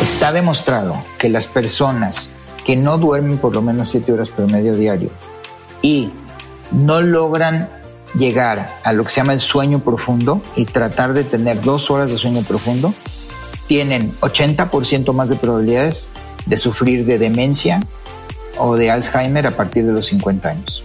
Está demostrado que las personas que no duermen por lo menos 7 horas promedio diario y no logran llegar a lo que se llama el sueño profundo y tratar de tener dos horas de sueño profundo, tienen 80% más de probabilidades de sufrir de demencia o de Alzheimer a partir de los 50 años.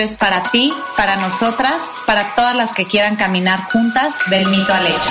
es para ti, para nosotras, para todas las que quieran caminar juntas del mito al hecho.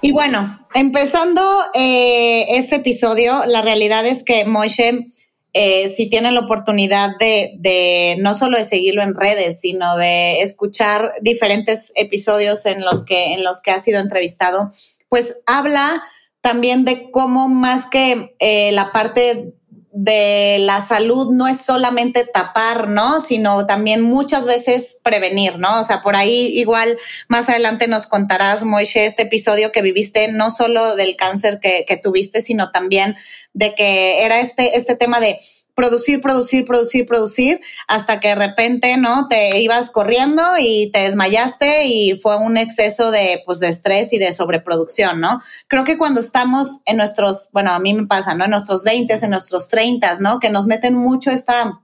Y bueno, empezando eh, este episodio, la realidad es que Moshe, eh, si tienen la oportunidad de, de, no solo de seguirlo en redes, sino de escuchar diferentes episodios en los que, en los que ha sido entrevistado, pues habla también de cómo más que eh, la parte de la salud no es solamente tapar, ¿no? Sino también muchas veces prevenir, ¿no? O sea, por ahí igual más adelante nos contarás, Moishe, este episodio que viviste, no solo del cáncer que, que tuviste, sino también de que era este, este tema de producir, producir, producir, producir, hasta que de repente, ¿no? Te ibas corriendo y te desmayaste y fue un exceso de, pues, de estrés y de sobreproducción, ¿no? Creo que cuando estamos en nuestros, bueno, a mí me pasa, ¿no? En nuestros 20, en nuestros 30, ¿no? Que nos meten mucho esta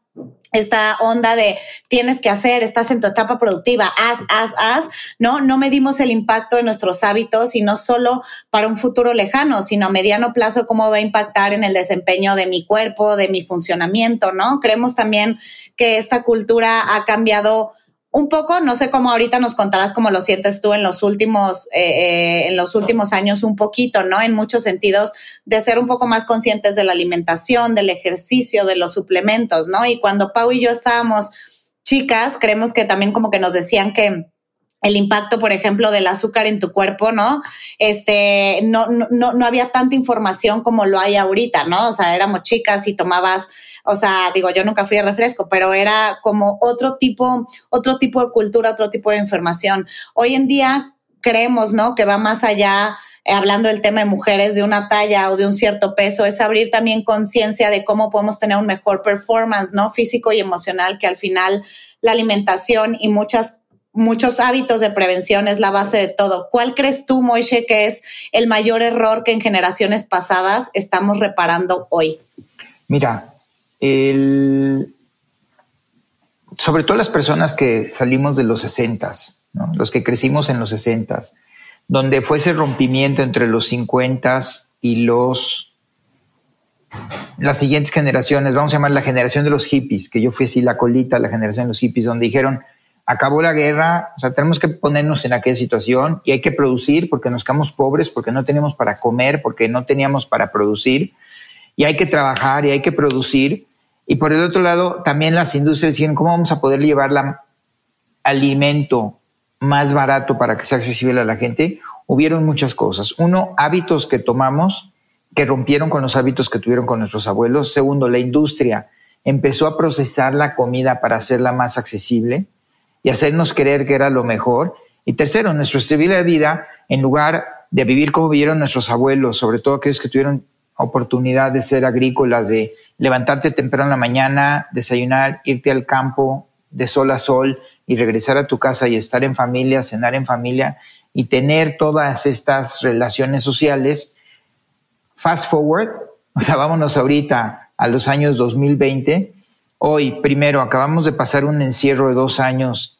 esta onda de tienes que hacer, estás en tu etapa productiva, haz, haz, haz, ¿no? No medimos el impacto de nuestros hábitos y no solo para un futuro lejano, sino a mediano plazo cómo va a impactar en el desempeño de mi cuerpo, de mi funcionamiento, ¿no? Creemos también que esta cultura ha cambiado un poco, no sé cómo ahorita nos contarás cómo lo sientes tú en los últimos, eh, eh, en los últimos años un poquito, ¿no? En muchos sentidos de ser un poco más conscientes de la alimentación, del ejercicio, de los suplementos, ¿no? Y cuando Pau y yo estábamos chicas, creemos que también como que nos decían que el impacto, por ejemplo, del azúcar en tu cuerpo, ¿no? Este, no, no, no había tanta información como lo hay ahorita, ¿no? O sea, éramos chicas y tomabas, o sea, digo, yo nunca fui a refresco, pero era como otro tipo, otro tipo de cultura, otro tipo de información. Hoy en día creemos, ¿no? Que va más allá, eh, hablando del tema de mujeres de una talla o de un cierto peso, es abrir también conciencia de cómo podemos tener un mejor performance, ¿no? Físico y emocional, que al final la alimentación y muchas muchos hábitos de prevención es la base de todo. ¿Cuál crees tú, Moishe, que es el mayor error que en generaciones pasadas estamos reparando hoy? Mira, sobre todo las personas que salimos de los 60, ¿no? los que crecimos en los 60, donde fue ese rompimiento entre los 50 y los las siguientes generaciones, vamos a llamar la generación de los hippies, que yo fui así la colita, la generación de los hippies, donde dijeron, acabó la guerra, o sea, tenemos que ponernos en aquella situación y hay que producir porque nos quedamos pobres, porque no teníamos para comer, porque no teníamos para producir y hay que trabajar y hay que producir. Y por el otro lado, también las industrias decían, ¿cómo vamos a poder llevar la alimento más barato para que sea accesible a la gente? Hubieron muchas cosas. Uno, hábitos que tomamos que rompieron con los hábitos que tuvieron con nuestros abuelos. Segundo, la industria empezó a procesar la comida para hacerla más accesible y hacernos creer que era lo mejor. Y tercero, nuestro estilo de vida, en lugar de vivir como vivieron nuestros abuelos, sobre todo aquellos que tuvieron oportunidad de ser agrícolas, de levantarte temprano en la mañana, desayunar, irte al campo de sol a sol y regresar a tu casa y estar en familia, cenar en familia y tener todas estas relaciones sociales. Fast forward, o sea, vámonos ahorita a los años 2020. Hoy, primero, acabamos de pasar un encierro de dos años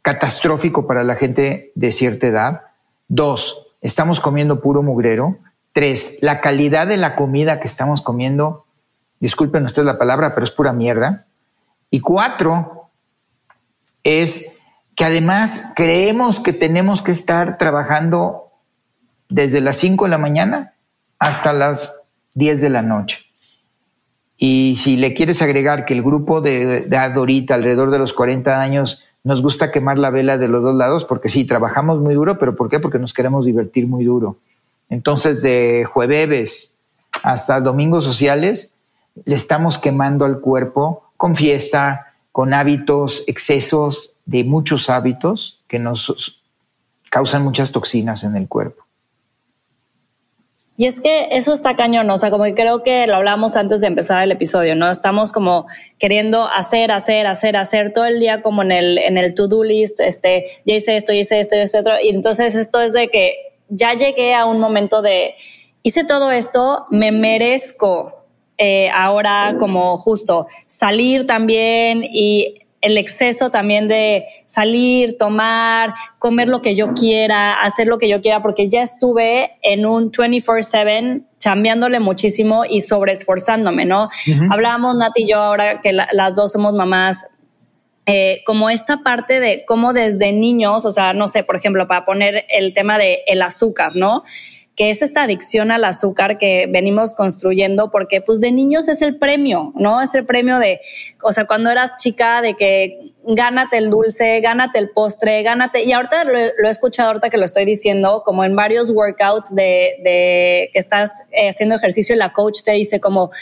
catastrófico para la gente de cierta edad. Dos, estamos comiendo puro mugrero. Tres, la calidad de la comida que estamos comiendo, disculpen ustedes la palabra, pero es pura mierda. Y cuatro, es que además creemos que tenemos que estar trabajando desde las 5 de la mañana hasta las 10 de la noche. Y si le quieres agregar que el grupo de, de ahorita, alrededor de los 40 años, nos gusta quemar la vela de los dos lados porque sí, trabajamos muy duro, pero ¿por qué? Porque nos queremos divertir muy duro. Entonces, de jueves hasta domingos sociales, le estamos quemando al cuerpo con fiesta, con hábitos, excesos de muchos hábitos que nos causan muchas toxinas en el cuerpo. Y es que eso está cañón, o sea, como que creo que lo hablamos antes de empezar el episodio, ¿no? Estamos como queriendo hacer, hacer, hacer, hacer todo el día como en el, en el to-do list, este, ya hice esto, ya hice esto, ya hice otro. Y entonces esto es de que ya llegué a un momento de, hice todo esto, me merezco eh, ahora como justo salir también y el exceso también de salir, tomar, comer lo que yo quiera, hacer lo que yo quiera, porque ya estuve en un 24/7 chambeándole muchísimo y sobreesforzándome, ¿no? Hablábamos Nati y yo ahora que las dos somos mamás, eh, como esta parte de cómo desde niños, o sea, no sé, por ejemplo, para poner el tema de el azúcar, ¿no? Que es esta adicción al azúcar que venimos construyendo, porque pues de niños es el premio, ¿no? Es el premio de, o sea, cuando eras chica, de que gánate el dulce, gánate el postre, gánate, y ahorita lo, he escuchado, ahorita que lo estoy diciendo, como en varios workouts de, de que estás eh, haciendo ejercicio y la coach te dice como,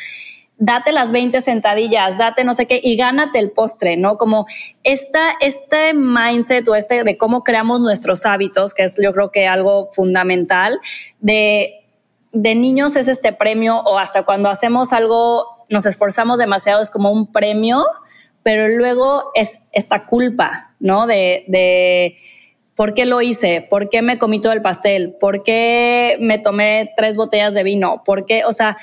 date las 20 sentadillas, date no sé qué y gánate el postre, ¿no? Como esta, este mindset o este de cómo creamos nuestros hábitos, que es yo creo que algo fundamental, de, de niños es este premio o hasta cuando hacemos algo, nos esforzamos demasiado, es como un premio, pero luego es esta culpa, ¿no? De, de ¿Por qué lo hice? ¿Por qué me comí todo el pastel? ¿Por qué me tomé tres botellas de vino? ¿Por qué? O sea,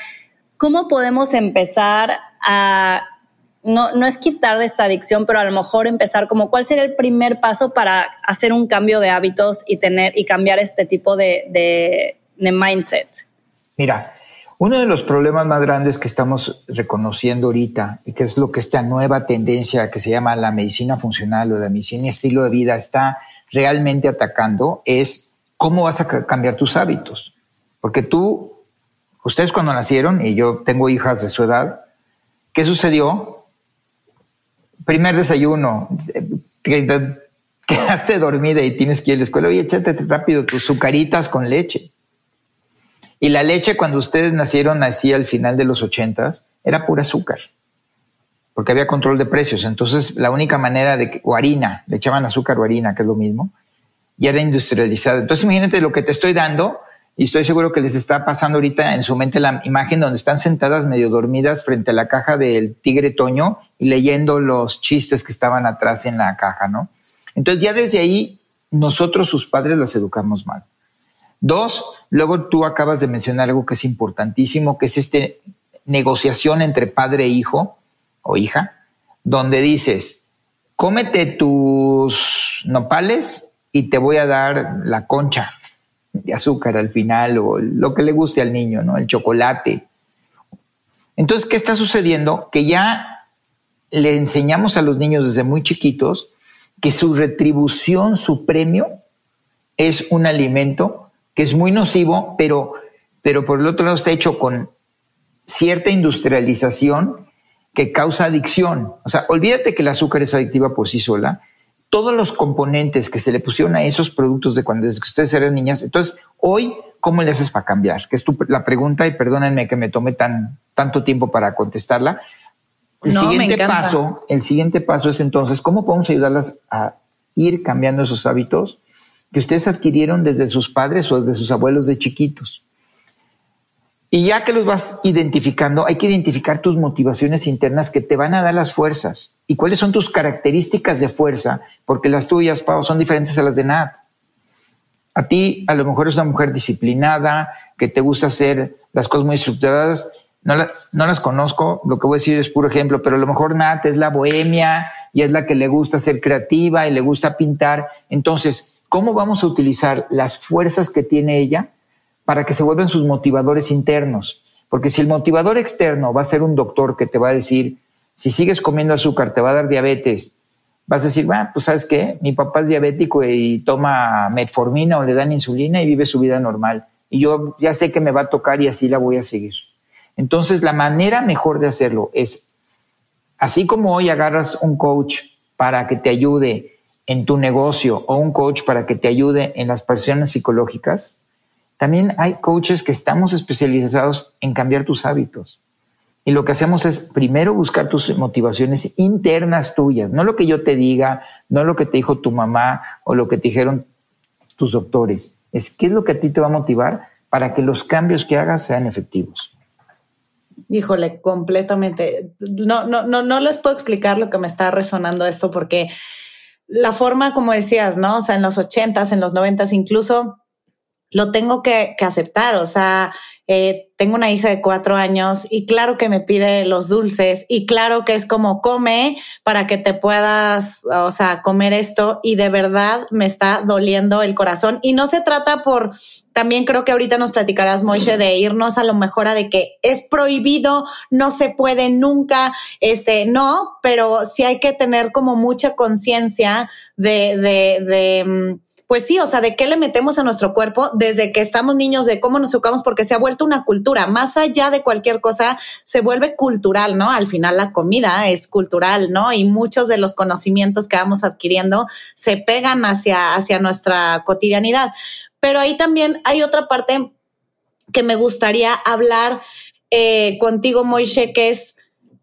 ¿cómo podemos empezar a, no, no es quitar esta adicción, pero a lo mejor empezar como cuál sería el primer paso para hacer un cambio de hábitos y tener y cambiar este tipo de, de, de mindset? Mira, uno de los problemas más grandes que estamos reconociendo ahorita y que es lo que esta nueva tendencia que se llama la medicina funcional o la medicina estilo de vida está realmente atacando es cómo vas a cambiar tus hábitos. Porque tú ustedes cuando nacieron, y yo tengo hijas de su edad, ¿qué sucedió? Primer desayuno, quedaste dormida y tienes que ir a la escuela, oye, échate rápido tus sucaritas con leche. Y la leche cuando ustedes nacieron así al final de los ochentas era pura azúcar, porque había control de precios. Entonces la única manera de que, o harina, le echaban azúcar o harina, que es lo mismo, y era industrializada. Entonces imagínate lo que te estoy dando y estoy seguro que les está pasando ahorita en su mente la imagen donde están sentadas medio dormidas frente a la caja del tigre Toño y leyendo los chistes que estaban atrás en la caja, ¿no? Entonces ya desde ahí nosotros sus padres las educamos mal. Dos, luego tú acabas de mencionar algo que es importantísimo, que es este negociación entre padre e hijo o hija, donde dices, cómete tus nopales y te voy a dar la concha de azúcar al final o lo que le guste al niño, ¿no? El chocolate. Entonces, ¿qué está sucediendo? Que ya le enseñamos a los niños desde muy chiquitos que su retribución, su premio, es un alimento que es muy nocivo, pero, pero por el otro lado está hecho con cierta industrialización que causa adicción. O sea, olvídate que el azúcar es adictiva por sí sola, todos los componentes que se le pusieron a esos productos de cuando desde que ustedes eran niñas. Entonces, hoy, ¿cómo le haces para cambiar? Que es la pregunta y perdónenme que me tome tan, tanto tiempo para contestarla. El siguiente paso, el siguiente paso es entonces, ¿cómo podemos ayudarlas a ir cambiando esos hábitos que ustedes adquirieron desde sus padres o desde sus abuelos de chiquitos? Y ya que los vas identificando, hay que identificar tus motivaciones internas que te van a dar las fuerzas. ¿Y cuáles son tus características de fuerza? Porque las tuyas, Pau, son diferentes a las de Nat. A ti, a lo mejor es una mujer disciplinada, que te gusta hacer las cosas muy estructuradas. No, no las conozco, lo que voy a decir es puro ejemplo, pero a lo mejor Nat es la bohemia y es la que le gusta ser creativa y le gusta pintar. Entonces, ¿cómo vamos a utilizar las fuerzas que tiene ella para que se vuelvan sus motivadores internos. Porque si el motivador externo va a ser un doctor que te va a decir, si sigues comiendo azúcar te va a dar diabetes, vas a decir, bueno, pues sabes qué, mi papá es diabético y toma metformina o le dan insulina y vive su vida normal. Y yo ya sé que me va a tocar y así la voy a seguir. Entonces, la manera mejor de hacerlo es, así como hoy agarras un coach para que te ayude en tu negocio o un coach para que te ayude en las presiones psicológicas, también hay coaches que estamos especializados en cambiar tus hábitos. Y lo que hacemos es primero buscar tus motivaciones internas tuyas, no lo que yo te diga, no lo que te dijo tu mamá o lo que te dijeron tus doctores. Es qué es lo que a ti te va a motivar para que los cambios que hagas sean efectivos. Híjole, completamente. No, no, no, no les puedo explicar lo que me está resonando esto porque la forma, como decías, ¿no? O sea, en los ochentas, en los noventas, incluso lo tengo que, que aceptar. O sea, eh, tengo una hija de cuatro años y claro que me pide los dulces y claro que es como come para que te puedas, o sea, comer esto y de verdad me está doliendo el corazón. Y no se trata por, también creo que ahorita nos platicarás, Moishe, de irnos a lo mejor a de que es prohibido, no se puede nunca, este, no, pero sí hay que tener como mucha conciencia de, de, de mm, pues sí, o sea, de qué le metemos a nuestro cuerpo desde que estamos niños, de cómo nos educamos, porque se ha vuelto una cultura. Más allá de cualquier cosa, se vuelve cultural, ¿no? Al final la comida es cultural, ¿no? Y muchos de los conocimientos que vamos adquiriendo se pegan hacia, hacia nuestra cotidianidad. Pero ahí también hay otra parte que me gustaría hablar eh, contigo, Moishe, que es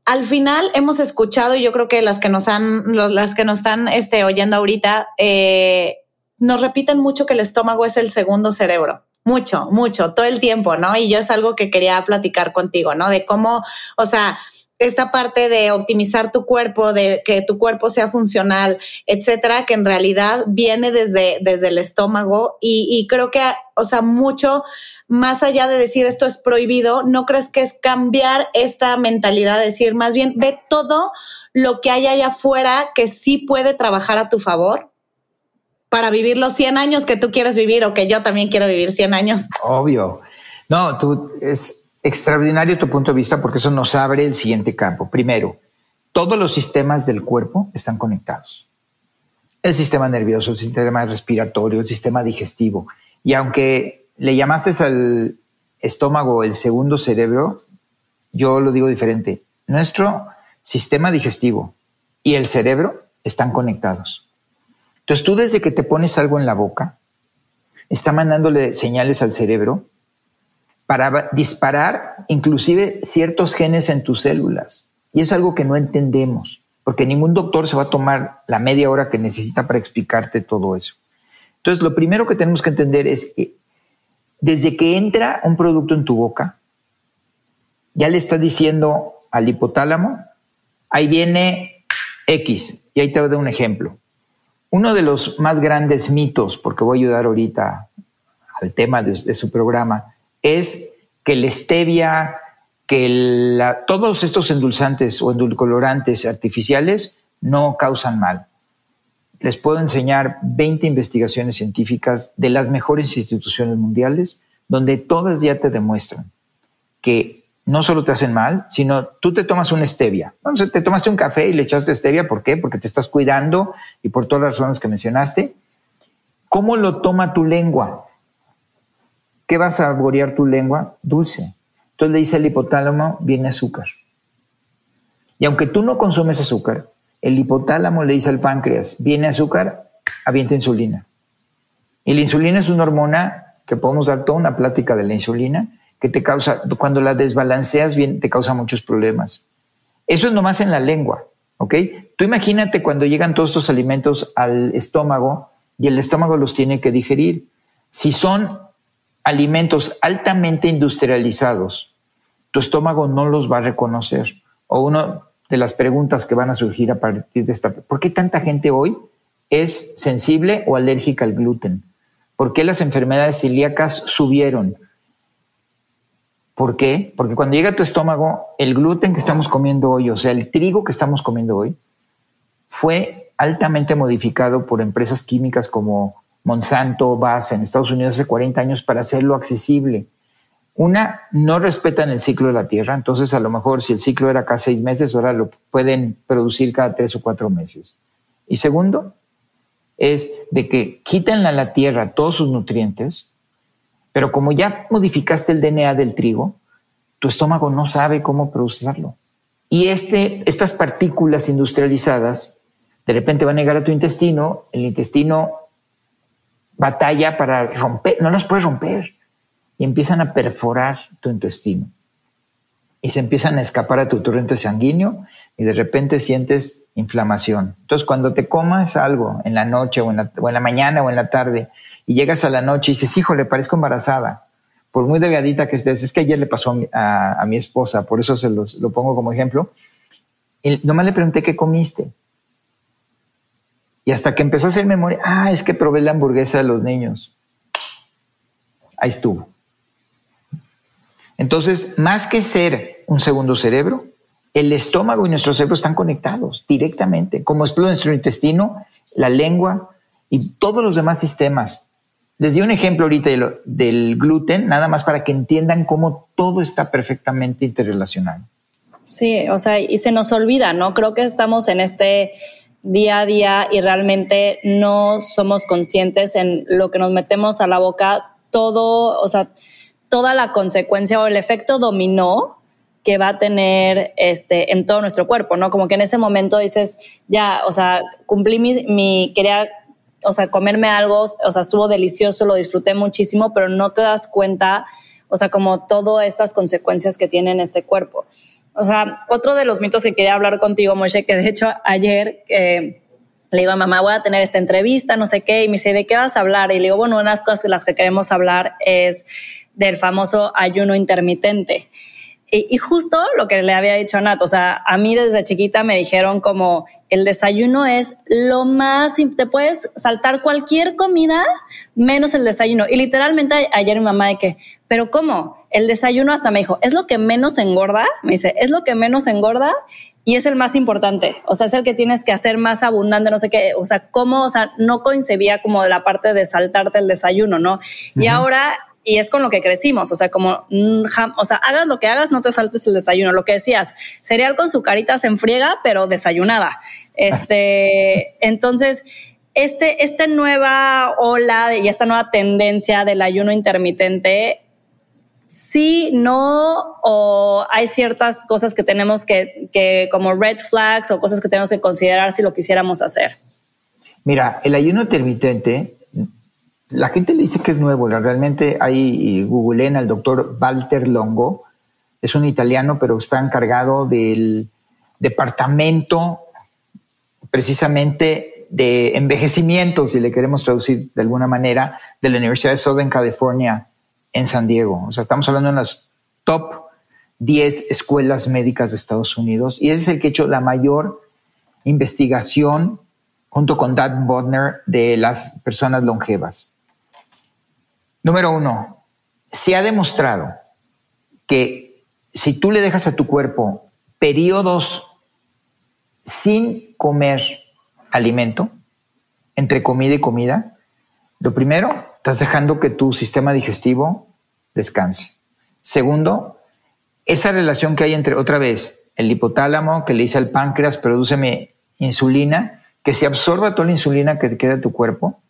al final hemos escuchado, y yo creo que las que nos han, las que nos están este, oyendo ahorita, eh, nos repiten mucho que el estómago es el segundo cerebro. Mucho, mucho, todo el tiempo, ¿no? Y yo es algo que quería platicar contigo, ¿no? De cómo, o sea, esta parte de optimizar tu cuerpo, de que tu cuerpo sea funcional, etcétera, que en realidad viene desde, desde el estómago y, y, creo que, o sea, mucho más allá de decir esto es prohibido, ¿no crees que es cambiar esta mentalidad? Decir, más bien, ve todo lo que hay allá afuera que sí puede trabajar a tu favor para vivir los 100 años que tú quieres vivir o que yo también quiero vivir 100 años. Obvio. No, tú es extraordinario tu punto de vista porque eso nos abre el siguiente campo. Primero, todos los sistemas del cuerpo están conectados. El sistema nervioso, el sistema respiratorio, el sistema digestivo. Y aunque le llamaste al estómago el segundo cerebro, yo lo digo diferente. Nuestro sistema digestivo y el cerebro están conectados. Entonces tú desde que te pones algo en la boca, está mandándole señales al cerebro para disparar inclusive ciertos genes en tus células. Y es algo que no entendemos, porque ningún doctor se va a tomar la media hora que necesita para explicarte todo eso. Entonces, lo primero que tenemos que entender es que desde que entra un producto en tu boca, ya le está diciendo al hipotálamo, ahí viene X, y ahí te voy a dar un ejemplo. Uno de los más grandes mitos, porque voy a ayudar ahorita al tema de, su programa, es que la stevia, que todos estos endulzantes o endulcolorantes artificiales no causan mal. Les puedo enseñar 20 investigaciones científicas de las mejores instituciones mundiales, donde todas ya te demuestran que no solo te hacen mal, sino tú te tomas una stevia. Vamos, te tomaste un café y le echaste stevia, ¿por qué? Porque te estás cuidando y por todas las razones que mencionaste. ¿Cómo lo toma tu lengua? ¿Qué vas a saborear tu lengua? Dulce. Entonces le dice al hipotálamo, viene azúcar. Y aunque tú no consumes azúcar, el hipotálamo le dice al páncreas, viene azúcar, avienta insulina. Y la insulina es una hormona que podemos dar toda una plática de la insulina, que te causa, cuando la desbalanceas bien, te causa muchos problemas. Eso es nomás en la lengua, ¿ok? Tú imagínate cuando llegan todos estos alimentos al estómago y el estómago los tiene que digerir. Si son alimentos altamente industrializados, tu estómago no los va a reconocer. O una de las preguntas que van a surgir a partir de esta, ¿por qué tanta gente hoy es sensible o alérgica al gluten? ¿Por qué las enfermedades celíacas subieron? ¿Por qué? Porque cuando llega a tu estómago, el gluten que estamos comiendo hoy, o sea, el trigo que estamos comiendo hoy, fue altamente modificado por empresas químicas como Monsanto, Bass en Estados Unidos hace 40 años para hacerlo accesible. Una, no respetan el ciclo de la tierra, entonces a lo mejor si el ciclo era cada seis meses, ahora lo pueden producir cada tres o cuatro meses. Y segundo, es de que quitan a la tierra todos sus nutrientes pero como ya modificaste el DNA del trigo, tu estómago no sabe cómo procesarlo. Y este, estas partículas industrializadas De repente van a llegar a tu intestino, el intestino batalla para romper, no los puedes romper, y empiezan a perforar tu intestino. Y se empiezan a escapar a tu torrente sanguíneo y de repente sientes inflamación. Entonces, cuando te comas algo en la noche o en la mañana o en la tarde y llegas a la noche y dices, hijo, le parezco embarazada, por muy delgadita que estés, es que ayer le pasó a mi, esposa, por eso se los, lo pongo como ejemplo. Y nomás le pregunté qué comiste. Y hasta que empezó a hacer memoria, ah, es que probé la hamburguesa de los niños. Ahí estuvo. Entonces, más que ser un segundo cerebro, el estómago y nuestro cerebro están conectados directamente, como es nuestro intestino, la lengua y todos los demás sistemas les di un ejemplo ahorita del gluten, nada más para que entiendan cómo todo está perfectamente interrelacionado. Sí, o sea, y se nos olvida, ¿no? Creo que estamos en este día a día y realmente no somos conscientes en lo que nos metemos a la boca, todo, o sea, toda la consecuencia o el efecto dominó que va a tener este en todo nuestro cuerpo, ¿no? Como que en ese momento dices, ya, o sea, cumplí mi, mi quería o sea, comerme algo, o sea, estuvo delicioso, lo disfruté muchísimo, pero no te das cuenta, o sea, como todas estas consecuencias que tiene en este cuerpo. O sea, otro de los mitos que quería hablar contigo, Moshe, que de hecho ayer eh, le digo a mamá, voy a tener esta entrevista, no sé qué, y me dice, ¿de qué vas a hablar? Y le digo, bueno, una de las cosas de las que queremos hablar es del famoso ayuno intermitente. Y, justo lo que le había dicho a Nat, o sea, a mí desde chiquita me dijeron como el desayuno es lo más, te puedes saltar cualquier comida menos el desayuno. Y literalmente ayer mi mamá de que, pero ¿cómo? El desayuno hasta me dijo, es lo que menos engorda, me dice, es lo que menos engorda y es el más importante. O sea, es el que tienes que hacer más abundante, no sé qué, o sea, cómo, o sea, no concebía como la parte de saltarte el desayuno, ¿no? Y ahora y es con lo que crecimos, o sea, como, mm, o sea, hagas lo que hagas, no te saltes el desayuno. Lo que decías, cereal con sucaritas en friega, pero desayunada. Este, entonces, este, esta nueva ola y esta nueva tendencia del ayuno intermitente, sí, no, o hay ciertas cosas que tenemos que, que, como red flags o cosas que tenemos que considerar si lo quisiéramos hacer. Mira, el ayuno intermitente la gente le dice que es nuevo, realmente hay, googleen al doctor Walter Longo, es un italiano, pero está encargado del departamento precisamente de envejecimiento, si le queremos traducir de alguna manera, de la Universidad de Southern California en San Diego. O sea, estamos hablando de las top 10 escuelas médicas de Estados Unidos y ese es el que ha hecho la mayor investigación junto con Dan Bodner de las personas longevas. Número uno, se ha demostrado que si tú le dejas a tu cuerpo periodos sin comer alimento, entre comida y comida, lo primero, estás dejando que tu sistema digestivo descanse. Segundo, esa relación que hay entre, otra vez, el hipotálamo que le dice al páncreas, produce insulina, que se absorba toda la insulina que te queda en tu cuerpo,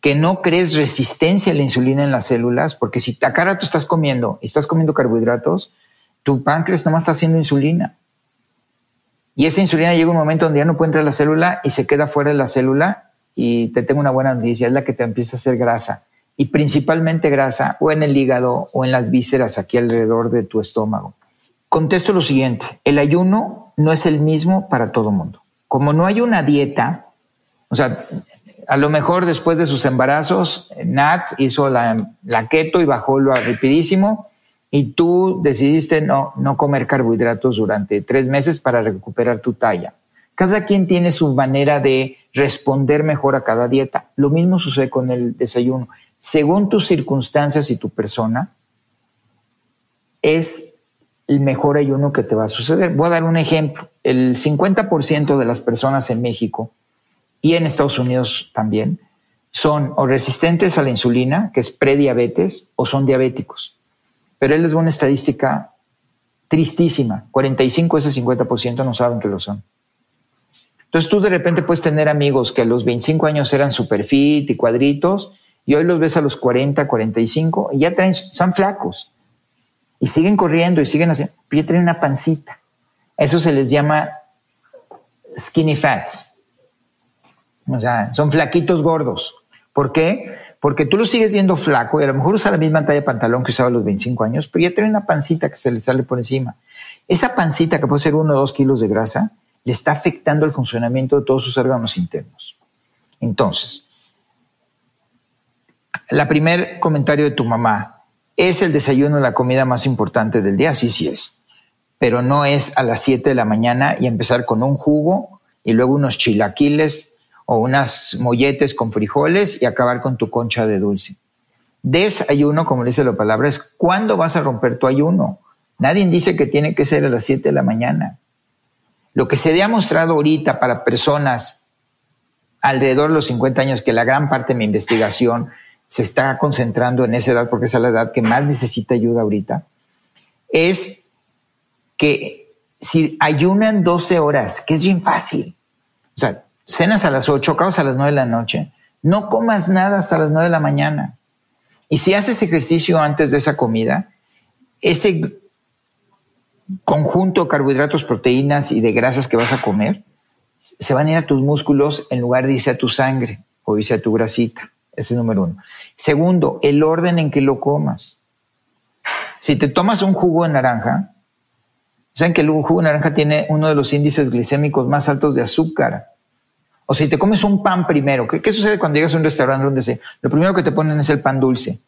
que no crees resistencia a la insulina en las células, porque si a cara tú estás comiendo y estás comiendo carbohidratos, tu páncreas nomás está haciendo insulina. Y esa insulina llega un momento donde ya no puede entrar a la célula y se queda fuera de la célula. Y te tengo una buena noticia, es la que te empieza a hacer grasa. Y principalmente grasa o en el hígado o en las vísceras aquí alrededor de tu estómago. Contesto lo siguiente, el ayuno no es el mismo para todo mundo. Como no hay una dieta, o sea, a lo mejor después de sus embarazos, Nat hizo la, keto y bajó lo rapidísimo y tú decidiste no, no comer carbohidratos durante tres meses para recuperar tu talla. Cada quien tiene su manera de responder mejor a cada dieta. Lo mismo sucede con el desayuno. Según tus circunstancias y tu persona, es el mejor ayuno que te va a suceder. Voy a dar un ejemplo. El 50% de las personas en México y en Estados Unidos también, son o resistentes a la insulina, que es prediabetes, o son diabéticos. Pero él les da una estadística tristísima. 45 de ese 50% no saben que lo son. Entonces tú de repente puedes tener amigos que a los 25 años eran super fit y cuadritos y hoy los ves a los 40, 45 y ya traen, son flacos y siguen corriendo y siguen haciendo, pero ya tienen una pancita. Eso se les llama skinny fats O sea, son flaquitos gordos. ¿Por qué? Porque tú lo sigues viendo flaco y a lo mejor usa la misma talla de pantalón que usaba a los 25 años, pero ya tiene una pancita que se le sale por encima. Esa pancita que puede ser uno o dos kilos de grasa le está afectando el funcionamiento de todos sus órganos internos. Entonces, la primer comentario de tu mamá, ¿es el desayuno la comida más importante del día? Sí, sí es. Pero no es a las 7 de la mañana y empezar con un jugo y luego unos chilaquiles o unas molletes con frijoles y acabar con tu concha de dulce. Desayuno, como dice la palabra, es cuándo vas a romper tu ayuno. Nadie dice que tiene que ser a las 7 de la mañana. Lo que se ha mostrado ahorita para personas alrededor de los 50 años, que la gran parte de mi investigación se está concentrando en esa edad, porque es la edad que más necesita ayuda ahorita, es que si ayunan 12 horas, que es bien fácil, o sea, cenas a las 8, acabas a las 9 de la noche, no comas nada hasta las 9 de la mañana. Y si haces ejercicio antes de esa comida, ese conjunto de carbohidratos, proteínas y de grasas que vas a comer, se van a ir a tus músculos en lugar de irse a tu sangre o irse a tu grasita. Ese es número uno. Segundo, el orden en que lo comas. Si te tomas un jugo de naranja, saben que el jugo de naranja tiene uno de los índices glicémicos más altos de azúcar. O si te comes un pan primero, ¿qué, sucede cuando llegas a un restaurante donde se, lo primero que te ponen es el pan dulce?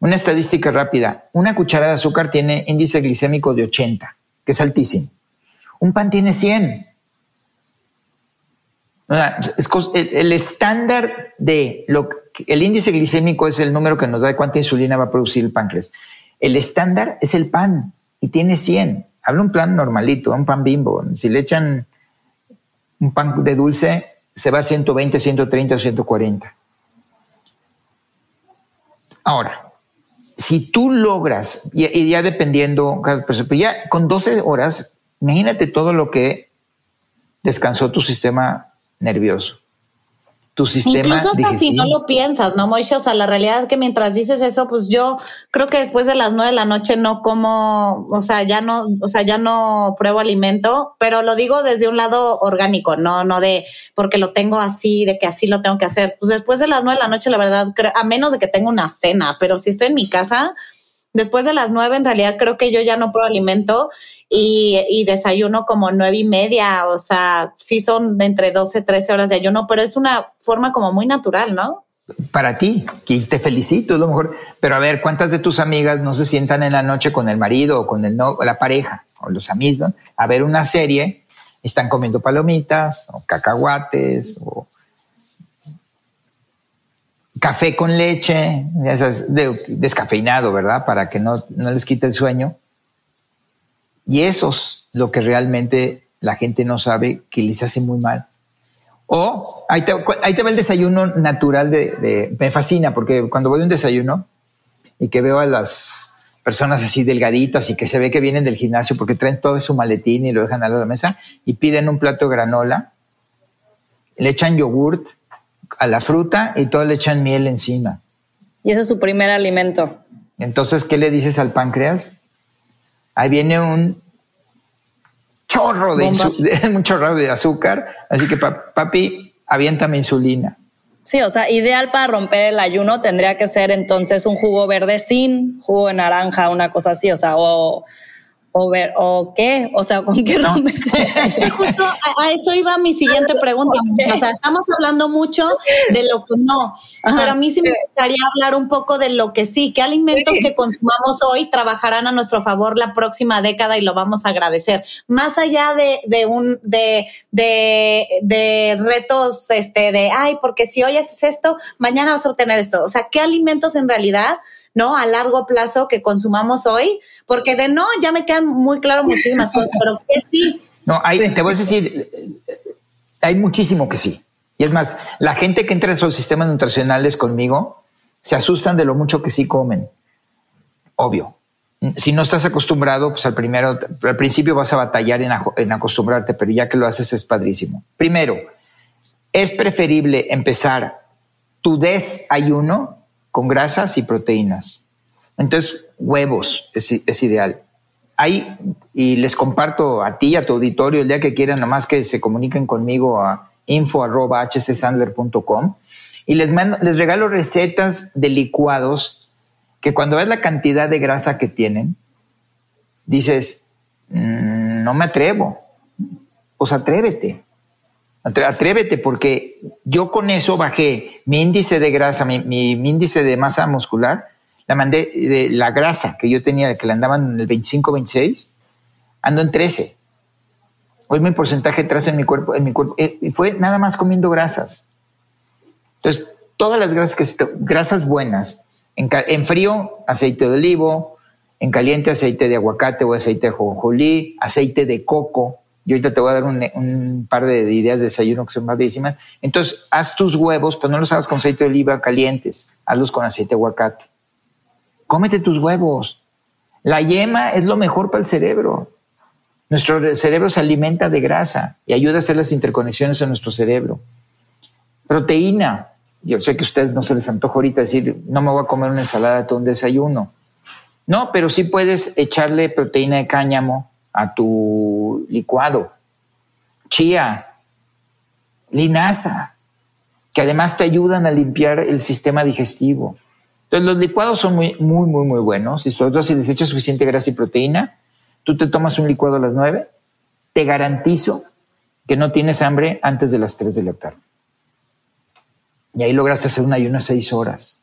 Una estadística rápida, una cucharada de azúcar tiene índice glicémico de 80, que es altísimo. Un pan tiene 100. el, estándar de lo el índice glicémico es el número que nos da de cuánta insulina va a producir el páncreas. El estándar es el pan y tiene 100. Habla un pan normalito, un pan bimbo. Si le echan un pan de dulce, se va a 120, 130 o 140. Ahora, si tú logras, y, ya dependiendo, ya con 12 horas, imagínate todo lo que descansó tu sistema nervioso tu sistema. Incluso hasta si no lo piensas, ¿no, Moishe? O sea, la realidad es que mientras dices eso, pues yo creo que después de las nueve de la noche no como, o sea, ya no, o sea, ya no pruebo alimento, pero lo digo desde un lado orgánico, no, no de porque lo tengo así, de que así lo tengo que hacer. Pues después de las nueve de la noche, la verdad, a menos de que tenga una cena, pero si estoy en mi casa, Después de las nueve, en realidad creo que yo ya no pruebo alimento y, desayuno como nueve y media, o sea, sí son entre 12, 13 horas de ayuno, pero es una forma como muy natural, ¿no? Para ti, que te felicito, es lo mejor. Pero a ver, ¿cuántas de tus amigas no se sientan en la noche con el marido o con el no, la pareja o los amigos a ver una serie? Están comiendo palomitas o cacahuates o café con leche, descafeinado, ¿verdad? Para que no, les quite el sueño. Y eso es lo que realmente la gente no sabe que les hace muy mal. O ahí te, va el desayuno natural de, Me fascina porque cuando voy a un desayuno y que veo a las personas así delgaditas y que se ve que vienen del gimnasio porque traen todo su maletín y lo dejan a la mesa y piden un plato de granola, le echan yogurt, a la fruta y todo le echan miel encima. Y ese es su primer alimento. Entonces, ¿qué le dices al páncreas? Ahí viene un chorro de, un chorro de azúcar, así que papi, aviéntame insulina. Sí, o sea, ideal para romper el ayuno tendría que ser entonces un jugo verde sin jugo de naranja, una cosa así, o sea, o o ver o qué, o sea, con qué no. Justo a, eso iba mi siguiente pregunta. O sea, estamos hablando mucho de lo que no, pero a mí sí me gustaría hablar un poco de lo que sí. ¿Qué alimentos que consumamos hoy trabajarán a nuestro favor la próxima década y lo vamos a agradecer? Más allá de, de un de, de, de retos, este, de ay, porque si hoy haces esto, mañana vas a obtener esto. O sea, ¿qué alimentos en realidad? ¿No? A largo plazo que consumamos hoy, porque de no, ya me quedan muy claro muchísimas cosas, pero que sí. No, hay, te voy a decir, hay muchísimo que sí. Y es más, la gente que entra en esos sistemas nutricionales conmigo se asustan de lo mucho que sí comen. Obvio. Si no estás acostumbrado, pues al primero, al principio vas a batallar en, en acostumbrarte, pero ya que lo haces es padrísimo. Primero, es preferible empezar tu desayuno con grasas y proteínas. Entonces, huevos es, ideal. Ahí, y les comparto a ti, a tu auditorio, el día que quieran, nomás que se comuniquen conmigo info arroba hcsandler.com y les, les regalo recetas de licuados que cuando ves la cantidad de grasa que tienen, dices, mm, no me atrevo. Pues atrévete. Atrévete porque yo con eso bajé mi índice de grasa, mi, mi, índice de masa muscular, la mandé de la grasa que yo tenía, que la andaban en el 25, 26, ando en 13. Hoy mi porcentaje de en mi cuerpo, en mi cuerpo, eh, fue nada más comiendo grasas. Entonces, todas las grasas, que, grasas buenas, en, frío, aceite de olivo, en caliente, aceite de aguacate o aceite de jonjolí, aceite de coco. Yo ahorita te voy a dar un, par de ideas de desayuno que son décimas. Entonces, haz tus huevos, pero no los hagas con aceite de oliva calientes, hazlos con aceite de aguacate. Cómete tus huevos. La yema es lo mejor para el cerebro. Nuestro cerebro se alimenta de grasa y ayuda a hacer las interconexiones en nuestro cerebro. Proteína. Yo sé que a ustedes no se les antoja ahorita decir, no me voy a comer una ensalada todo un desayuno. No, pero sí puedes echarle proteína de cáñamo a tu licuado. Chía, linaza, que además te ayudan a limpiar el sistema digestivo. Entonces los licuados son muy, muy, muy, muy buenos. Y sobre si les echas suficiente grasa y proteína, tú te tomas un licuado a las nueve, te garantizo que no tienes hambre antes de las tres de la tarde. Y ahí lograste hacer un ayuno a seis horas.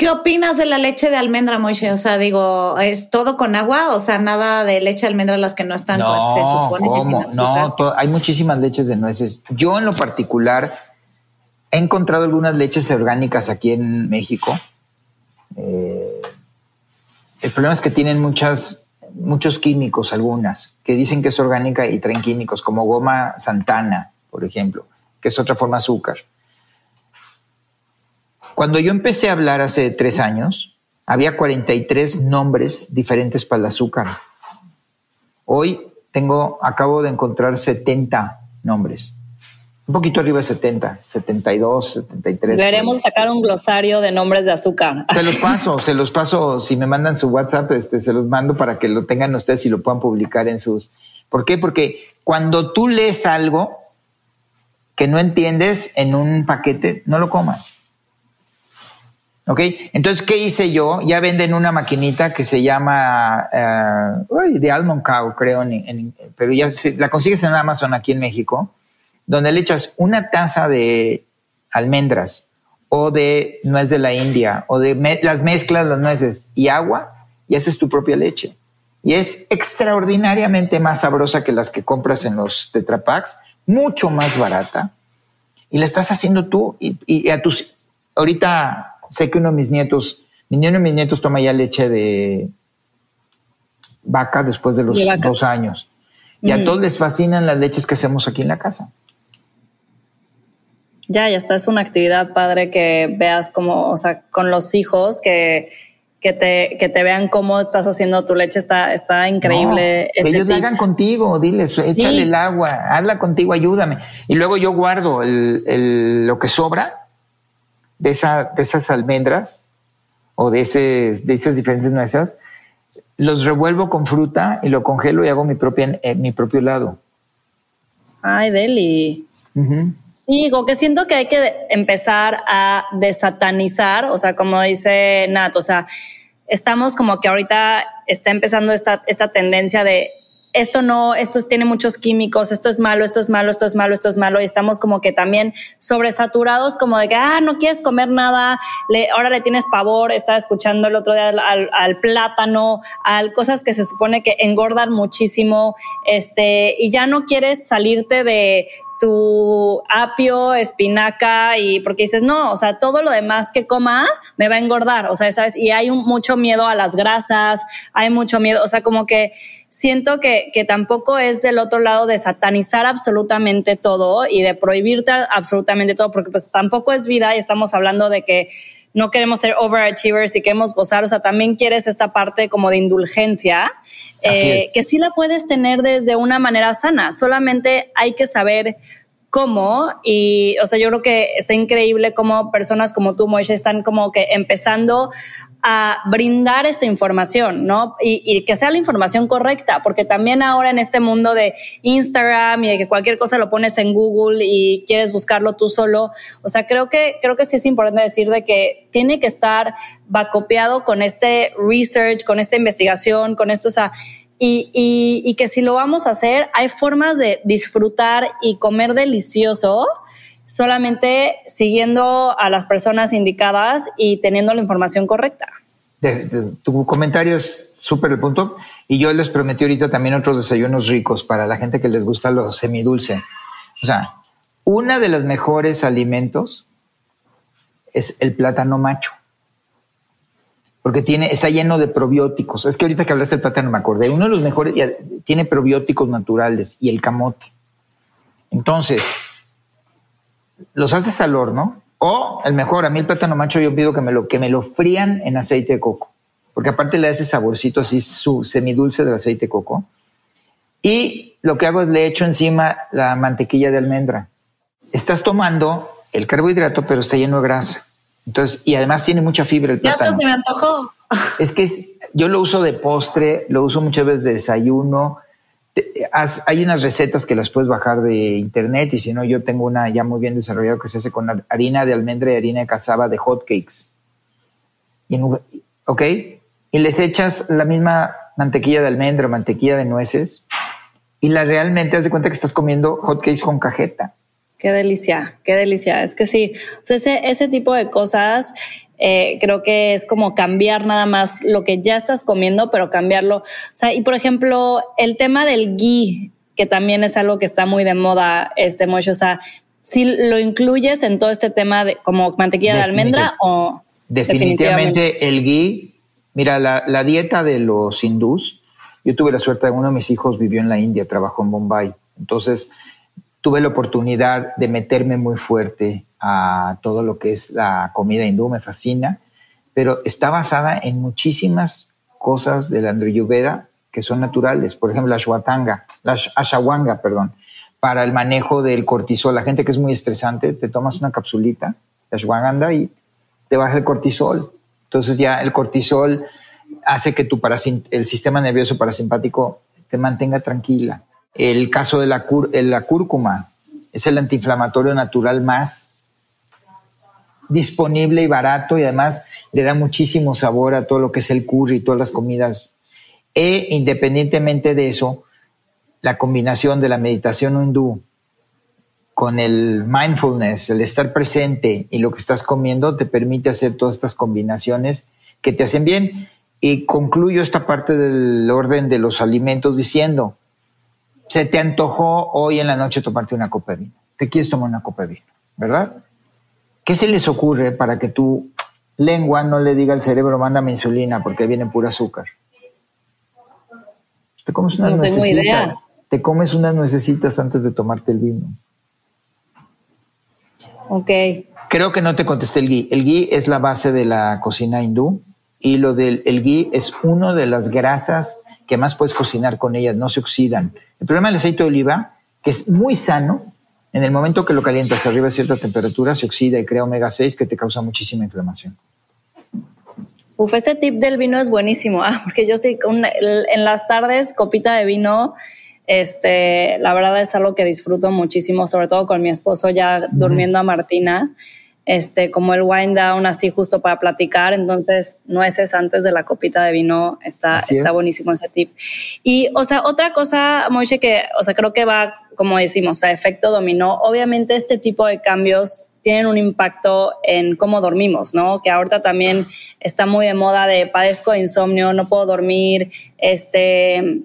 ¿Qué opinas de la leche de almendra, Moishe? O sea, digo, ¿es todo con agua? O sea, nada de leche de almendra las que no están no, se supone ¿cómo? No, hay muchísimas leches de nueces. Yo en lo particular he encontrado algunas leches orgánicas aquí en México. Eh, el problema es que tienen muchas, muchos químicos, algunas, que dicen que es orgánica y traen químicos, como goma santana, por ejemplo, que es otra forma de azúcar. Cuando yo empecé a hablar hace tres años, había 43 nombres diferentes para el azúcar. Hoy tengo, acabo de encontrar 70 nombres. Un poquito arriba de 70, 72, 73. Deberemos sacar un glosario de nombres de azúcar. Se los paso, se los paso. Si me mandan su WhatsApp, este, se los mando para que lo tengan ustedes y lo puedan publicar en sus. ¿Por qué? Porque cuando tú lees algo que no entiendes en un paquete, no lo comas. ¿Ok? Entonces, ¿qué hice yo? Ya venden una maquinita que se llama uh, de Almond Cow, creo, pero ya la consigues en Amazon aquí en México, donde le echas una taza de almendras o de nuez de la India o de las mezclas, las nueces y agua y haces tu propia leche. Y es extraordinariamente más sabrosa que las que compras en los tetrapacks, mucho más barata. Y la estás haciendo tú y, y a tus... Ahorita sé que uno de mis nietos, mi niño y mis nietos toma ya leche de vaca después de los dos años. Y a todos les fascinan las leches que hacemos aquí en la casa. Ya, ya está. Es una actividad padre que veas como, o sea, con los hijos que, que te, que te vean cómo estás haciendo tu leche. Está, está increíble. ellos la hagan contigo, diles, échale el agua, hazla contigo, ayúdame. Y luego yo guardo el, lo que sobra de, esa, de esas almendras o de, ese, de esas diferentes nueces, los revuelvo con fruta y lo congelo y hago mi, propia, eh, mi propio helado. Ay, Deli. Sí, como que siento que hay que empezar a desatanizar, o sea, como dice Nat, o sea, estamos como que ahorita está empezando esta, esta tendencia de esto no, esto tiene muchos químicos, esto es malo, esto es malo, esto es malo, esto es malo, y estamos como que también sobresaturados, como de que, ah, no quieres comer nada, le, ahora le tienes pavor, estaba escuchando el otro día al, al, plátano, al cosas que se supone que engordan muchísimo, este, y ya no quieres salirte de tu apio, espinaca y porque dices, no, o sea, todo lo demás que coma me va a engordar, o sea, ¿sabes? Y hay mucho miedo a las grasas, hay mucho miedo, o sea, como que siento que, que tampoco es del otro lado de satanizar absolutamente todo y de prohibirte absolutamente todo, porque pues tampoco es vida y estamos hablando de que no queremos ser overachievers y queremos gozar, o sea, también quieres esta parte como de indulgencia, eh, que sí la puedes tener desde una manera sana, solamente hay que saber cómo y, o sea, yo creo que está increíble cómo personas como tú, Moishe, están como que empezando a brindar esta información, ¿no? Y, que sea la información correcta, porque también ahora en este mundo de Instagram y de que cualquier cosa lo pones en Google y quieres buscarlo tú solo, o sea, creo que, creo que sí es importante decir de que tiene que estar va copiado con este research, con esta investigación, con esto, o sea, y, y que si lo vamos a hacer, hay formas de disfrutar y comer delicioso solamente siguiendo a las personas indicadas y teniendo la información correcta. tu comentario es súper el punto y yo les prometí ahorita también otros desayunos ricos para la gente que les gusta lo semidulce. O sea, una de los mejores alimentos es el plátano macho. Porque tiene, está lleno de probióticos. Es que ahorita que hablaste del plátano me acordé. Uno de los mejores tiene probióticos naturales y el camote. Entonces, los haces al horno o el mejor, a mí el plátano macho yo pido que me lo, que me lo frían en aceite de coco, porque aparte le da ese saborcito así su semidulce del aceite de coco. Y lo que hago es le echo encima la mantequilla de almendra. Estás tomando el carbohidrato, pero está lleno de grasa. Entonces, y además tiene mucha fibra el plátano. Ya se me antojó. Es que yo lo uso de postre, lo uso muchas veces de desayuno, hay unas recetas que las puedes bajar de internet y si no, yo tengo una ya muy bien desarrollada que se hace con harina de almendra y harina de cazaba de hot cakes. Y ¿Ok? Y les echas la misma mantequilla de almendra, mantequilla de nueces y la realmente haz de cuenta que estás comiendo hot cakes con cajeta. Qué delicia, qué delicia. Es que sí, ese, ese tipo de cosas eh, creo que es como cambiar nada más lo que ya estás comiendo, pero cambiarlo. O sea, y por ejemplo, el tema del ghee, que también es algo que está muy de moda, este mucho, o sea, si lo incluyes en todo este tema de como mantequilla de almendra o definitivamente, el ghee, mira, la, la dieta de los hindús, yo tuve la suerte de uno de mis hijos vivió en la India, trabajó en Bombay, entonces tuve la oportunidad de meterme muy fuerte a todo lo que es la comida hindú, me fascina, pero está basada en muchísimas cosas de la Andriyuveda que son naturales. Por ejemplo, la ashwatanga, la ashawanga, perdón, para el manejo del cortisol. La gente que es muy estresante, te tomas una capsulita de ashwagandha y te baja el cortisol. Entonces ya el cortisol hace que tu el sistema nervioso parasimpático te mantenga tranquila. El caso de la, cúrcuma es el antiinflamatorio natural más disponible y barato y además le da muchísimo sabor a todo lo que es el curry y todas las comidas. E independientemente de eso, la combinación de la meditación hindú con el mindfulness, el estar presente y lo que estás comiendo te permite hacer todas estas combinaciones que te hacen bien. Y concluyo esta parte del orden de los alimentos diciendo, se te antojó hoy en la noche tomarte una copa de vino. Te quieres tomar una copa de vino, ¿verdad? ¿Qué se les ocurre para que tu lengua no le diga al cerebro, mándame insulina porque viene puro azúcar? Te comes unas no tengo idea. Te comes unas nuecesitas antes de tomarte el vino. Ok. Creo que no te contesté el ghee. El ghee es la base de la cocina hindú y lo del el ghee es una de las grasas que más puedes cocinar con ellas, no se oxidan. El problema del aceite de oliva, que es muy sano, en el momento que lo calientas arriba de cierta temperatura, se oxida y crea omega 6 que te causa muchísima inflamación. Uf, ese tip del vino es buenísimo, ah, porque yo sí, en las tardes, copita de vino, este, la verdad es algo que disfruto muchísimo, sobre todo con mi esposo ya durmiendo a Martina este, como el wind down así justo para platicar. Entonces, nueces antes de la copita de vino está, está buenísimo ese tip. Y, o sea, otra cosa, Moishe, que, o sea, creo que va, como decimos, a efecto dominó. Obviamente, este tipo de cambios tienen un impacto en cómo dormimos, ¿no? Que ahorita también está muy de moda de padezco de insomnio, no puedo dormir, este,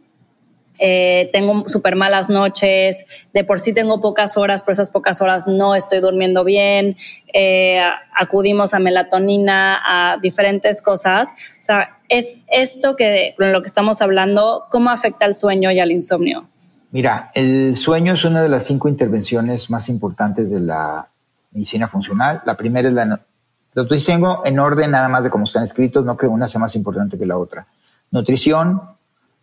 eh, tengo súper malas noches, de por sí tengo pocas horas, por esas pocas horas no estoy durmiendo bien, eh, acudimos a melatonina, a diferentes cosas. O sea, es esto que, con lo que estamos hablando, ¿cómo afecta al sueño y al insomnio? Mira, el sueño es una de las cinco intervenciones más importantes de la medicina funcional. La primera es la... Lo tengo en orden nada más de cómo están escritos, no que una sea más importante que la otra. Nutrición,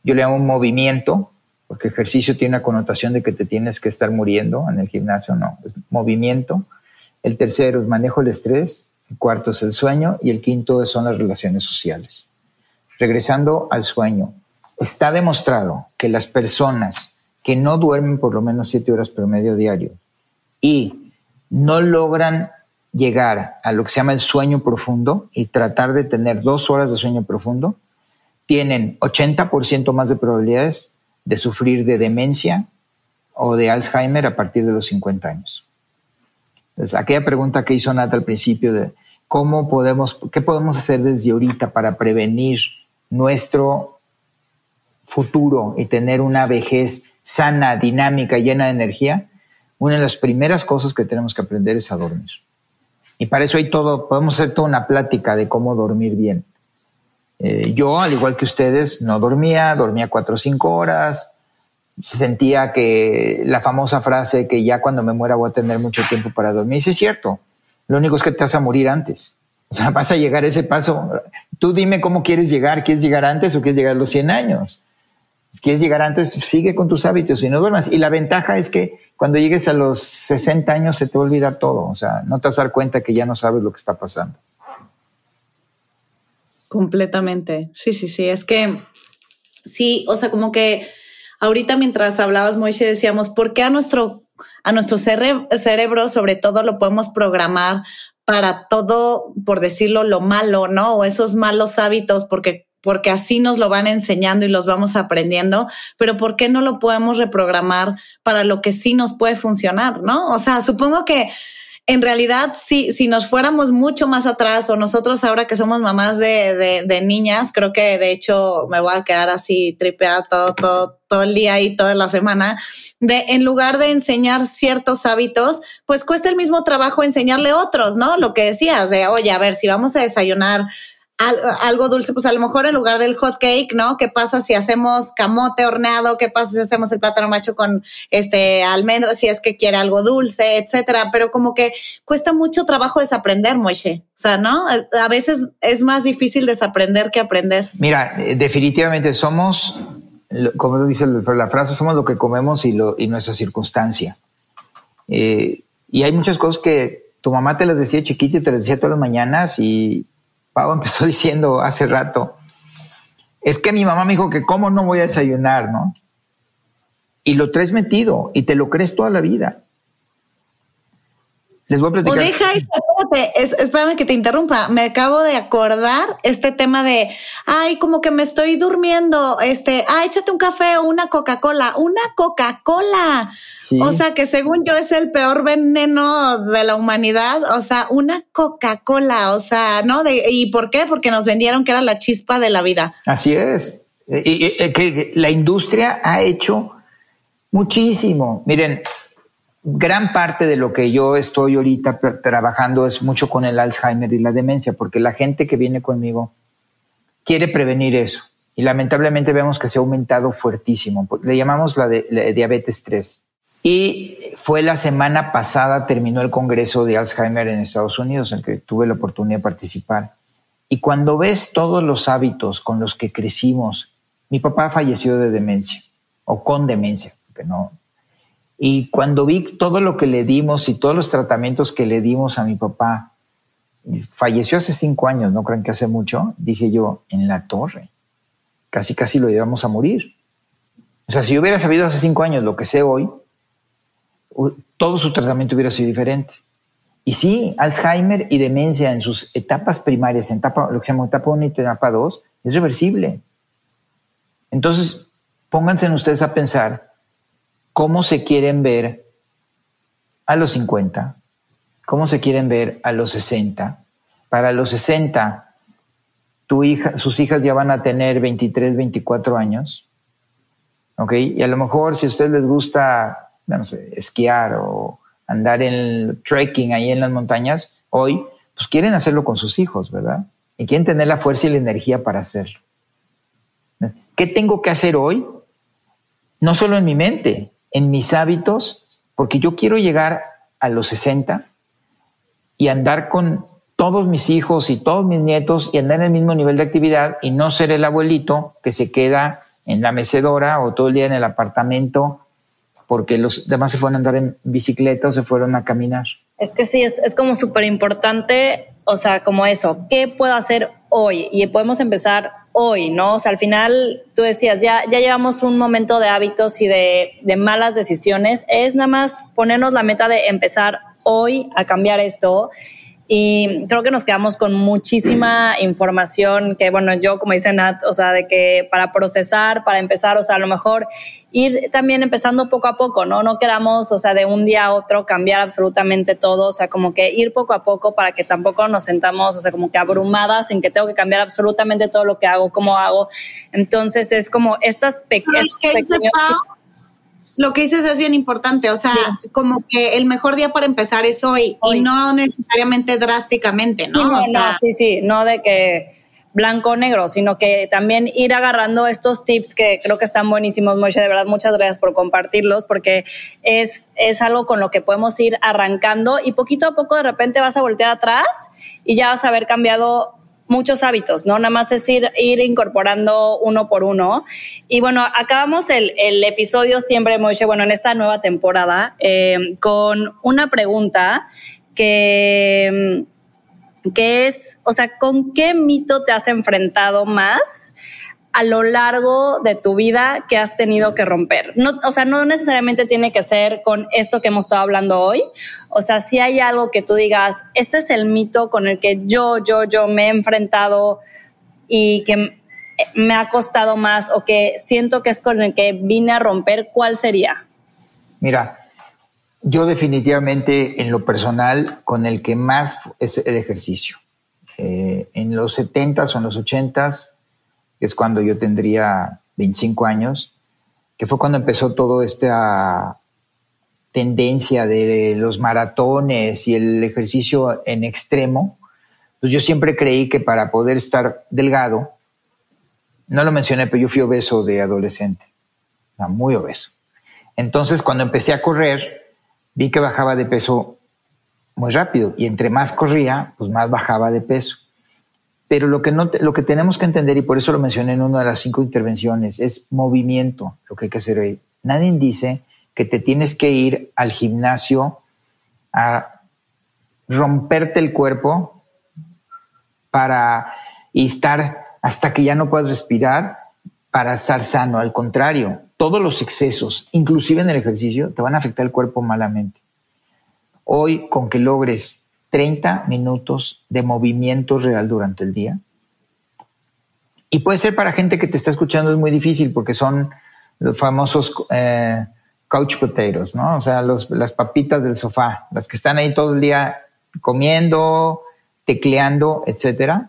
yo le llamo movimiento, porque ejercicio tiene una connotación de que te tienes que estar muriendo en el gimnasio, no, es movimiento. El tercero es manejo el estrés, el cuarto es el sueño y el quinto son las relaciones sociales. Regresando al sueño, está demostrado que las personas que no duermen por lo menos siete horas promedio diario y no logran llegar a lo que se llama el sueño profundo y tratar de tener dos horas de sueño profundo, tienen 80% más de probabilidades de sufrir de demencia o de Alzheimer a partir de los 50 años. Entonces, aquella pregunta que hizo Nata al principio de cómo podemos, qué podemos hacer desde ahorita para prevenir nuestro futuro y tener una vejez sana, dinámica, llena de energía, una de las primeras cosas que tenemos que aprender es a dormir. Y para eso hay todo, podemos hacer toda una plática de cómo dormir bien. Eh, yo, al igual que ustedes, no dormía, dormía cuatro o cinco horas, sentía que la famosa frase que ya cuando me muera voy a tener mucho tiempo para dormir, sí es cierto, lo único es que te vas a morir antes. O sea, vas a llegar a ese paso. Tú dime cómo quieres llegar, ¿quieres llegar antes o quieres llegar a los 100 años? ¿Quieres llegar antes? Sigue con tus hábitos y no duermas. Y la ventaja es que cuando llegues a los 60 años se te va todo. O sea, no te vas a dar cuenta que ya no sabes lo que está pasando. Completamente. Sí, sí, sí. Es que sí, o sea, como que ahorita mientras hablabas, Moishe, decíamos, ¿por qué a nuestro, a nuestro cerebro, sobre todo, lo podemos programar para todo, por decirlo, lo malo, ¿no? O esos malos hábitos, porque porque así nos lo van enseñando y los vamos aprendiendo, pero ¿por qué no lo podemos reprogramar para lo que sí nos puede funcionar, no? O sea, supongo que en realidad, si, si nos fuéramos mucho más atrás o nosotros ahora que somos mamás de, de, niñas, creo que de hecho me voy a quedar así tripeada todo, todo, todo el día y toda la semana, de en lugar de enseñar ciertos hábitos, pues cuesta el mismo trabajo enseñarle otros, ¿no? Lo que decías de, oye, a ver, si vamos a desayunar algo dulce, pues a lo mejor en lugar del hot cake, ¿no? ¿Qué pasa si hacemos camote horneado? ¿Qué pasa si hacemos el plátano macho con este almendras si es que quiere algo dulce, etcétera? Pero como que cuesta mucho trabajo desaprender, Moishe. O sea, ¿no? A veces es más difícil desaprender que aprender. Mira, eh, definitivamente somos, como dice la frase, somos lo que comemos y, lo, y nuestra circunstancia. Eh, y hay muchas cosas que tu mamá te las decía chiquita y te las decía todas las mañanas y Pau empezó diciendo hace rato, es que mi mamá me dijo que cómo no voy a desayunar, ¿no? Y lo traes metido y te lo crees toda la vida. Les voy a platicar. O deja eso, espérame que te interrumpa. Me acabo de acordar este tema de, ay, como que me estoy durmiendo, este, ay, échate un café o una Coca-Cola, una Coca-Cola. O sea, que según yo es el peor veneno de la humanidad. O sea, una Coca-Cola, o sea, ¿no? De, ¿Y por qué? Porque nos vendieron que era la chispa de la vida. Así es. Y, que la industria ha hecho muchísimo. Miren, gran parte de lo que yo estoy ahorita trabajando es mucho con el Alzheimer y la demencia, porque la gente que viene conmigo quiere prevenir eso. Y lamentablemente vemos que se ha aumentado fuertísimo. Le llamamos la, de, diabetes 3. Y fue la semana pasada, terminó el Congreso de Alzheimer en Estados Unidos, en el que tuve la oportunidad de participar. Y cuando ves todos los hábitos con los que crecimos, mi papá falleció de demencia o con demencia, porque no, y cuando vi todo lo que le dimos y todos los tratamientos que le dimos a mi papá, falleció hace cinco años, no crean que hace mucho, dije yo, en la torre, casi casi lo llevamos a morir. O sea, si yo hubiera sabido hace cinco años lo que sé hoy, todo su tratamiento hubiera sido diferente. Y sí, Alzheimer y demencia en sus etapas primarias, en etapa, lo que se llama etapa 1 y etapa 2, es reversible. Entonces, pónganse ustedes a pensar cómo se quieren ver a los 50, cómo se quieren ver a los 60. Para los 60, tu hija, sus hijas ya van a tener 23, 24 años. ¿Ok? Y a lo mejor si a ustedes les gusta, esquiar o andar en trekking ahí en las montañas, hoy, pues quieren hacerlo con sus hijos, ¿verdad? Y quieren tener la fuerza y la energía para hacerlo. ¿Qué tengo que hacer hoy? No solo en mi mente, en mis hábitos, porque yo quiero llegar a los 60 y andar con todos mis hijos y todos mis nietos y andar en el mismo nivel de actividad y no ser el abuelito que se queda en la mecedora o todo el día en el apartamento porque los demás se fueron a andar en bicicleta o se fueron a caminar. Es que sí, es, como súper importante, o sea, como eso, ¿qué puedo hacer hoy? Y podemos empezar hoy, ¿no? O sea, al final tú decías, ya, ya llevamos un momento de hábitos y de malas decisiones, es nada más ponernos la meta de empezar hoy a cambiar esto y creo que nos quedamos con muchísima información que, bueno, yo como dice Nat, o sea, de que para procesar, para empezar, o sea, a lo mejor ir también empezando poco a poco, ¿no? No queramos, o sea, de un día a otro cambiar absolutamente todo, o sea, como que ir poco a poco para que tampoco nos sentamos, o sea, como que abrumadas en que tengo que cambiar absolutamente todo lo que hago, cómo hago. Entonces es como estas pequeñas lo que dices es bien importante, o sea, como que el mejor día para empezar es hoy, y no necesariamente drásticamente, ¿no? Sí, no, sí, sí, no de que blanco o negro, sino que también ir agarrando estos tips que creo que están buenísimos, Moishe, de verdad, muchas gracias por compartirlos, porque es, es algo con lo que podemos ir arrancando y poquito a poco de repente vas a voltear atrás y ya vas a haber cambiado muchos hábitos, ¿no? Nada más es ir, incorporando uno por uno. Y bueno, acabamos el, el episodio siempre, Moishe, bueno, en esta nueva temporada, eh, con una pregunta que, que es, o sea, ¿con qué mito te has enfrentado más? A lo largo de tu vida que has tenido que romper. No, o sea, no necesariamente tiene que ser con esto que hemos estado hablando hoy. O sea, si hay algo que tú digas, este es el mito con el que yo, yo, yo me he enfrentado y que me ha costado más o que siento que es con el que vine a romper, ¿cuál sería? Mira, yo definitivamente en lo personal con el que más es el ejercicio. Eh, en los 70s o en los 80s que es cuando yo tendría 25 años, que fue cuando empezó toda esta tendencia de los maratones y el ejercicio en extremo, pues yo siempre creí que para poder estar delgado, no lo mencioné, pero yo fui obeso de adolescente, muy obeso. Entonces, cuando empecé a correr, vi que bajaba de peso muy rápido y entre más corría, pues más bajaba de peso. Pero lo que, no, lo que tenemos que entender, y por eso lo mencioné en una de las cinco intervenciones, es movimiento, lo que hay que hacer ahí. Nadie dice que te tienes que ir al gimnasio a romperte el cuerpo para y estar hasta que ya no puedas respirar para estar sano. Al contrario, todos los excesos, inclusive en el ejercicio, te van a afectar el cuerpo malamente. Hoy, con que logres 30 minutos de movimiento real durante el día. Y puede ser para gente que te está escuchando es muy difícil porque son los famosos eh, couch potatoes, ¿no? O sea, las papitas del sofá, las que están ahí todo el día comiendo, tecleando, etcétera.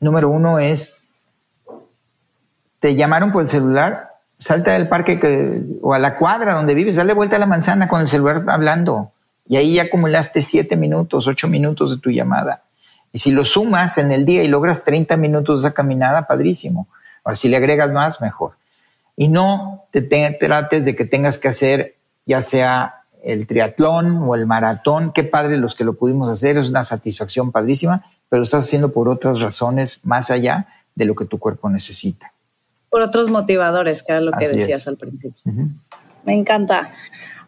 Número uno es, te llamaron por el celular, salta del parque o a la cuadra donde vives, dale vuelta a la manzana con el celular hablando. Y ahí ya acumulaste siete minutos, ocho minutos de tu llamada. Y si lo sumas en el día y logras 30 minutos de esa caminada, padrísimo. Ahora, si le agregas más, mejor. Y no te, trates de que tengas que hacer ya sea el triatlón o el maratón. Qué padre los que lo pudimos hacer, es una satisfacción padrísima, pero lo estás haciendo por otras razones más allá de lo que tu cuerpo necesita. Por otros motivadores, que era lo que decías al principio. Me encanta.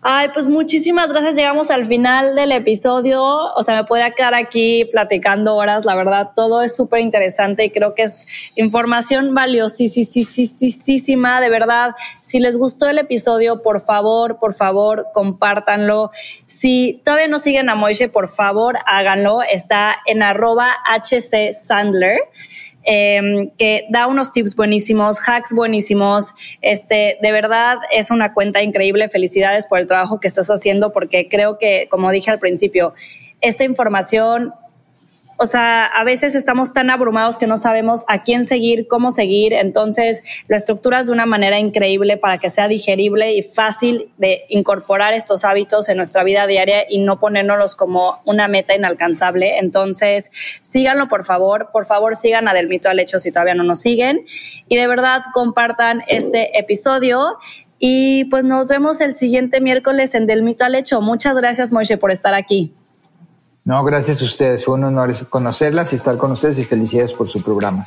Ay, pues muchísimas gracias. Llegamos al final del episodio. O sea, me podría quedar aquí platicando horas. La verdad, todo es súper interesante y creo que es información valiosísima. De verdad, si les gustó el episodio, por favor, por favor, compártanlo. Si todavía no siguen a Moishe, por favor, háganlo. Está en arroba HC Em, que da unos tips buenísimos, hacks buenísimos. Este, de verdad es una cuenta increíble. Felicidades por el trabajo que estás haciendo, porque creo que, como dije al principio, esta información o sea, a veces estamos tan abrumados que no sabemos a quién seguir, cómo seguir, entonces lo estructuras de una manera increíble para que sea digerible y fácil de incorporar estos hábitos en nuestra vida diaria y no ponernos como una meta inalcanzable. Entonces, síganlo por favor, por favor sigan a Del Mito al Hecho si todavía no nos siguen y de verdad compartan este episodio y pues nos vemos el siguiente miércoles en Del Mito al Hecho. Muchas gracias, Moishe, por estar aquí. No, gracias a ustedes. Fue un honor conocerlas y estar con ustedes y felicidades por su programa.